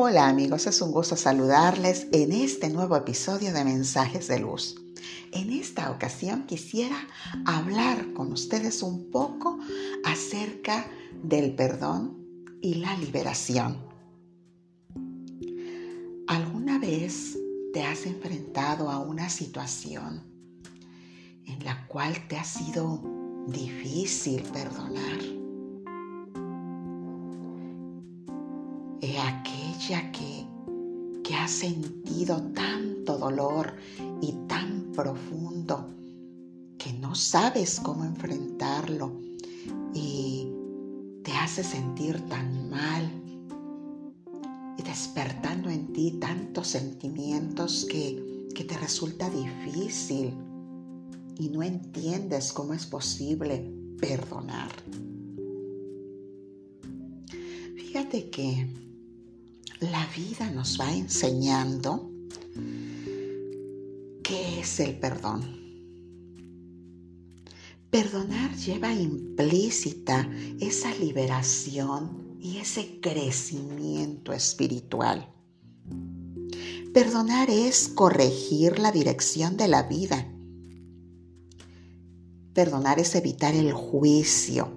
Hola amigos, es un gusto saludarles en este nuevo episodio de Mensajes de Luz. En esta ocasión quisiera hablar con ustedes un poco acerca del perdón y la liberación. ¿Alguna vez te has enfrentado a una situación en la cual te ha sido difícil perdonar? Que, que sentido tanto dolor y tan profundo que no sabes cómo enfrentarlo y te hace sentir tan mal y despertando en ti tantos sentimientos que, que te resulta difícil y no entiendes cómo es posible perdonar. Fíjate que la vida nos va enseñando qué es el perdón. Perdonar lleva implícita esa liberación y ese crecimiento espiritual. Perdonar es corregir la dirección de la vida. Perdonar es evitar el juicio.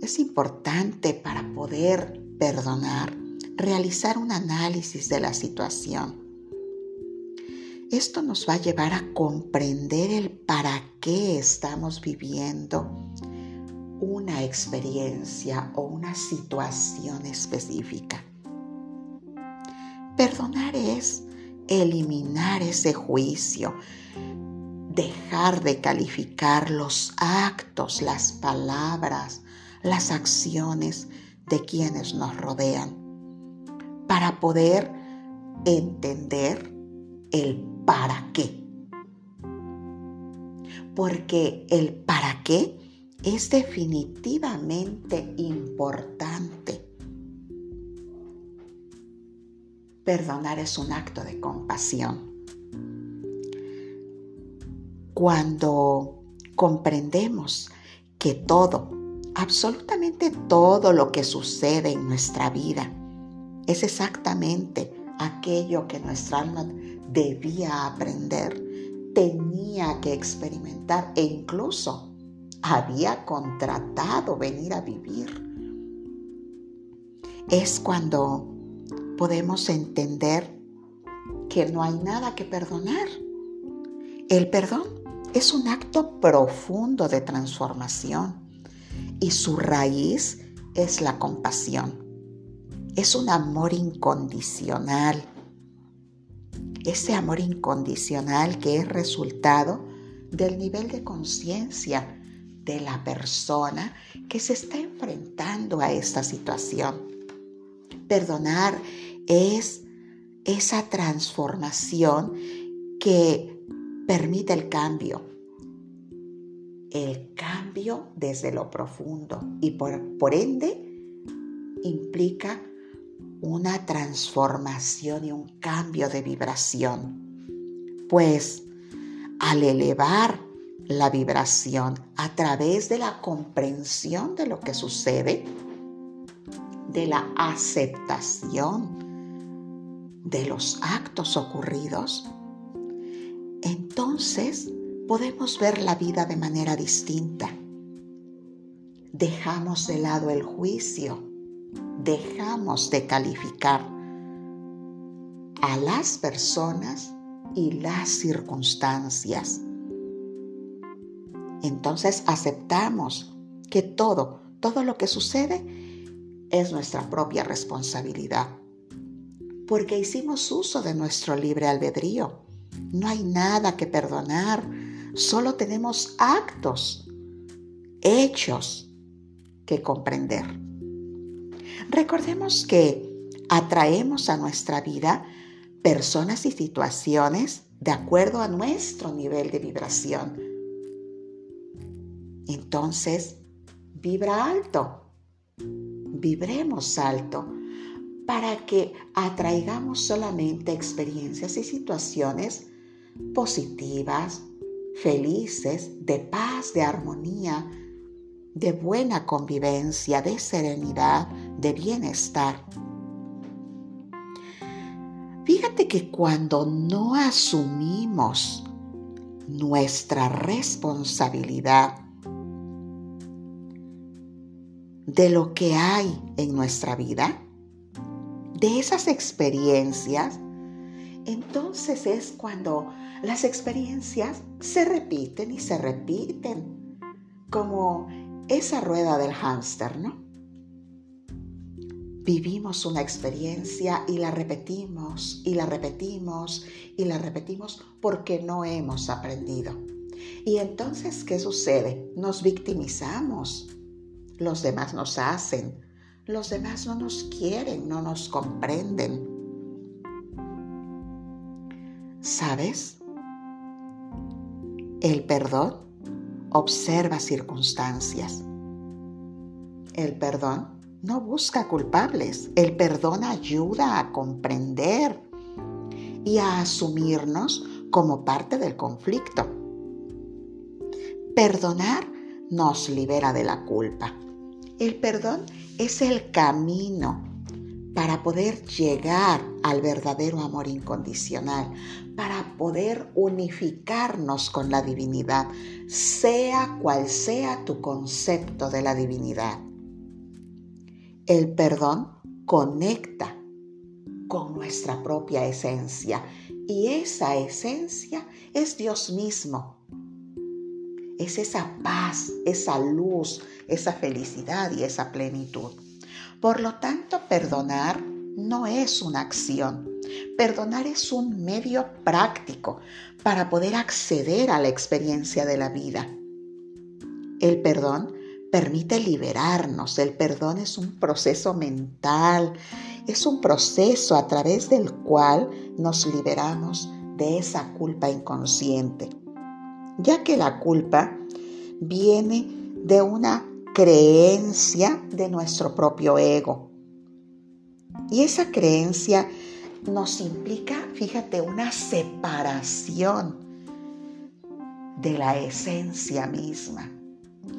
Es importante para poder perdonar realizar un análisis de la situación. Esto nos va a llevar a comprender el para qué estamos viviendo una experiencia o una situación específica. Perdonar es eliminar ese juicio, dejar de calificar los actos, las palabras, las acciones de quienes nos rodean para poder entender el para qué. Porque el para qué es definitivamente importante. Perdonar es un acto de compasión. Cuando comprendemos que todo, absolutamente todo lo que sucede en nuestra vida, es exactamente aquello que nuestra alma debía aprender, tenía que experimentar e incluso había contratado venir a vivir. Es cuando podemos entender que no hay nada que perdonar. El perdón es un acto profundo de transformación y su raíz es la compasión es un amor incondicional. Ese amor incondicional que es resultado del nivel de conciencia de la persona que se está enfrentando a esta situación. Perdonar es esa transformación que permite el cambio. El cambio desde lo profundo y por, por ende implica una transformación y un cambio de vibración. Pues al elevar la vibración a través de la comprensión de lo que sucede, de la aceptación de los actos ocurridos, entonces podemos ver la vida de manera distinta. Dejamos de lado el juicio dejamos de calificar a las personas y las circunstancias. Entonces aceptamos que todo, todo lo que sucede es nuestra propia responsabilidad, porque hicimos uso de nuestro libre albedrío. No hay nada que perdonar, solo tenemos actos, hechos que comprender. Recordemos que atraemos a nuestra vida personas y situaciones de acuerdo a nuestro nivel de vibración. Entonces, vibra alto, vibremos alto para que atraigamos solamente experiencias y situaciones positivas, felices, de paz, de armonía, de buena convivencia, de serenidad, de bienestar. Fíjate que cuando no asumimos nuestra responsabilidad de lo que hay en nuestra vida, de esas experiencias, entonces es cuando las experiencias se repiten y se repiten, como esa rueda del hámster, ¿no? Vivimos una experiencia y la repetimos y la repetimos y la repetimos porque no hemos aprendido. Y entonces, ¿qué sucede? Nos victimizamos. Los demás nos hacen. Los demás no nos quieren, no nos comprenden. ¿Sabes? El perdón observa circunstancias. El perdón no busca culpables. El perdón ayuda a comprender y a asumirnos como parte del conflicto. Perdonar nos libera de la culpa. El perdón es el camino para poder llegar al verdadero amor incondicional, para poder unificarnos con la divinidad, sea cual sea tu concepto de la divinidad. El perdón conecta con nuestra propia esencia y esa esencia es Dios mismo. Es esa paz, esa luz, esa felicidad y esa plenitud. Por lo tanto, perdonar no es una acción. Perdonar es un medio práctico para poder acceder a la experiencia de la vida. El perdón permite liberarnos. El perdón es un proceso mental, es un proceso a través del cual nos liberamos de esa culpa inconsciente, ya que la culpa viene de una creencia de nuestro propio ego. Y esa creencia nos implica, fíjate, una separación de la esencia misma,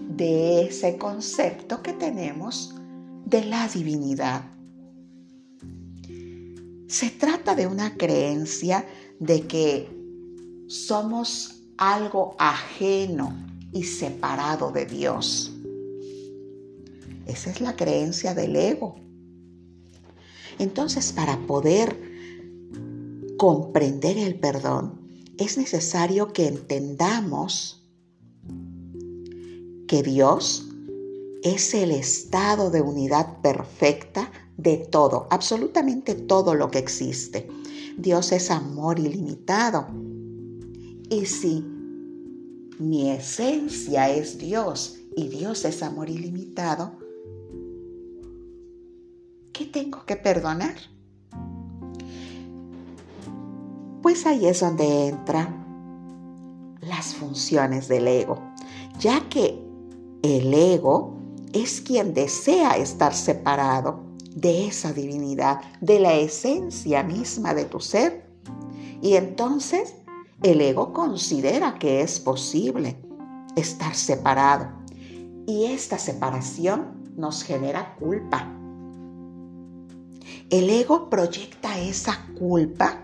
de ese concepto que tenemos de la divinidad. Se trata de una creencia de que somos algo ajeno y separado de Dios. Esa es la creencia del ego. Entonces, para poder comprender el perdón, es necesario que entendamos que Dios es el estado de unidad perfecta de todo, absolutamente todo lo que existe. Dios es amor ilimitado. Y si mi esencia es Dios y Dios es amor ilimitado, ¿Qué tengo que perdonar? Pues ahí es donde entran las funciones del ego, ya que el ego es quien desea estar separado de esa divinidad, de la esencia misma de tu ser. Y entonces el ego considera que es posible estar separado. Y esta separación nos genera culpa el ego proyecta esa culpa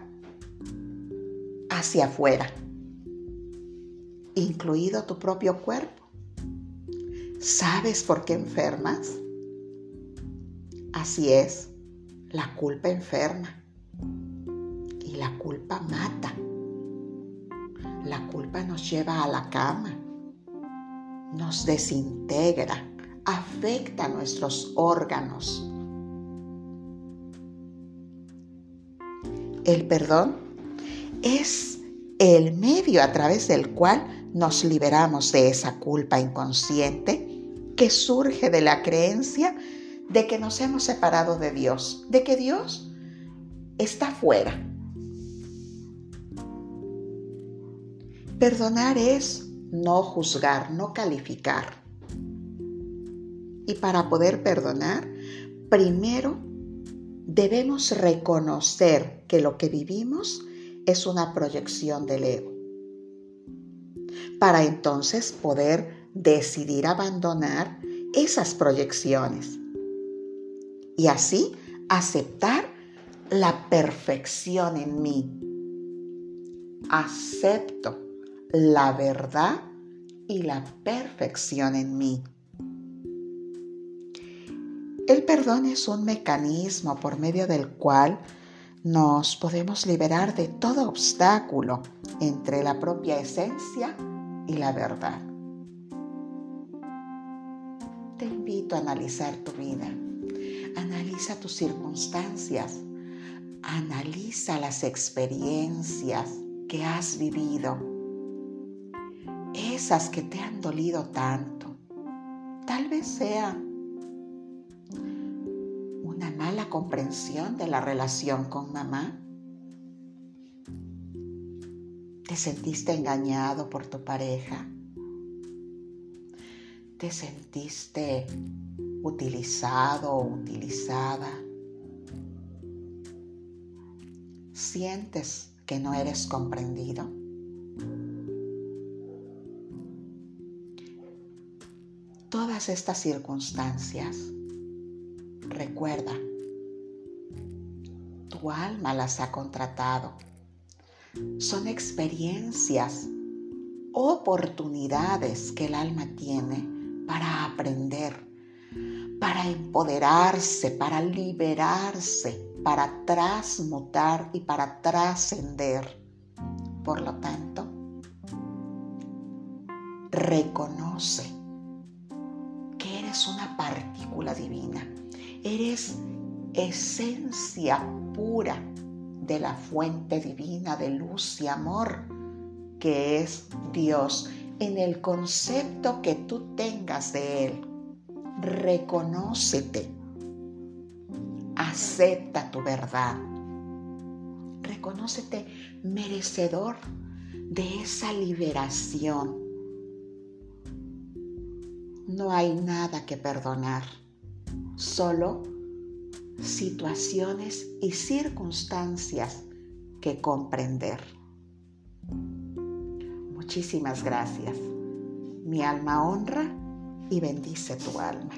hacia afuera, incluido tu propio cuerpo. ¿Sabes por qué enfermas? Así es, la culpa enferma y la culpa mata. La culpa nos lleva a la cama, nos desintegra, afecta nuestros órganos, El perdón es el medio a través del cual nos liberamos de esa culpa inconsciente que surge de la creencia de que nos hemos separado de Dios, de que Dios está fuera. Perdonar es no juzgar, no calificar. Y para poder perdonar, primero debemos reconocer que lo que vivimos es una proyección del ego, para entonces poder decidir abandonar esas proyecciones y así aceptar la perfección en mí. Acepto la verdad y la perfección en mí. Perdón es un mecanismo por medio del cual nos podemos liberar de todo obstáculo entre la propia esencia y la verdad. Te invito a analizar tu vida, analiza tus circunstancias, analiza las experiencias que has vivido, esas que te han dolido tanto. Tal vez sea una mala comprensión de la relación con mamá. ¿Te sentiste engañado por tu pareja? ¿Te sentiste utilizado o utilizada? ¿Sientes que no eres comprendido? Todas estas circunstancias, recuerda, tu alma las ha contratado. Son experiencias, oportunidades que el alma tiene para aprender, para empoderarse, para liberarse para transmutar y para trascender. Por lo tanto, reconoce que eres una partícula divina, eres esencia pura de la fuente divina de luz y amor que es Dios en el concepto que tú tengas de Él. Reconócete Acepta tu verdad. Reconócete merecedor de esa liberación. No hay nada que perdonar, solo situaciones y circunstancias que comprender. Muchísimas gracias. Mi alma honra y bendice tu alma.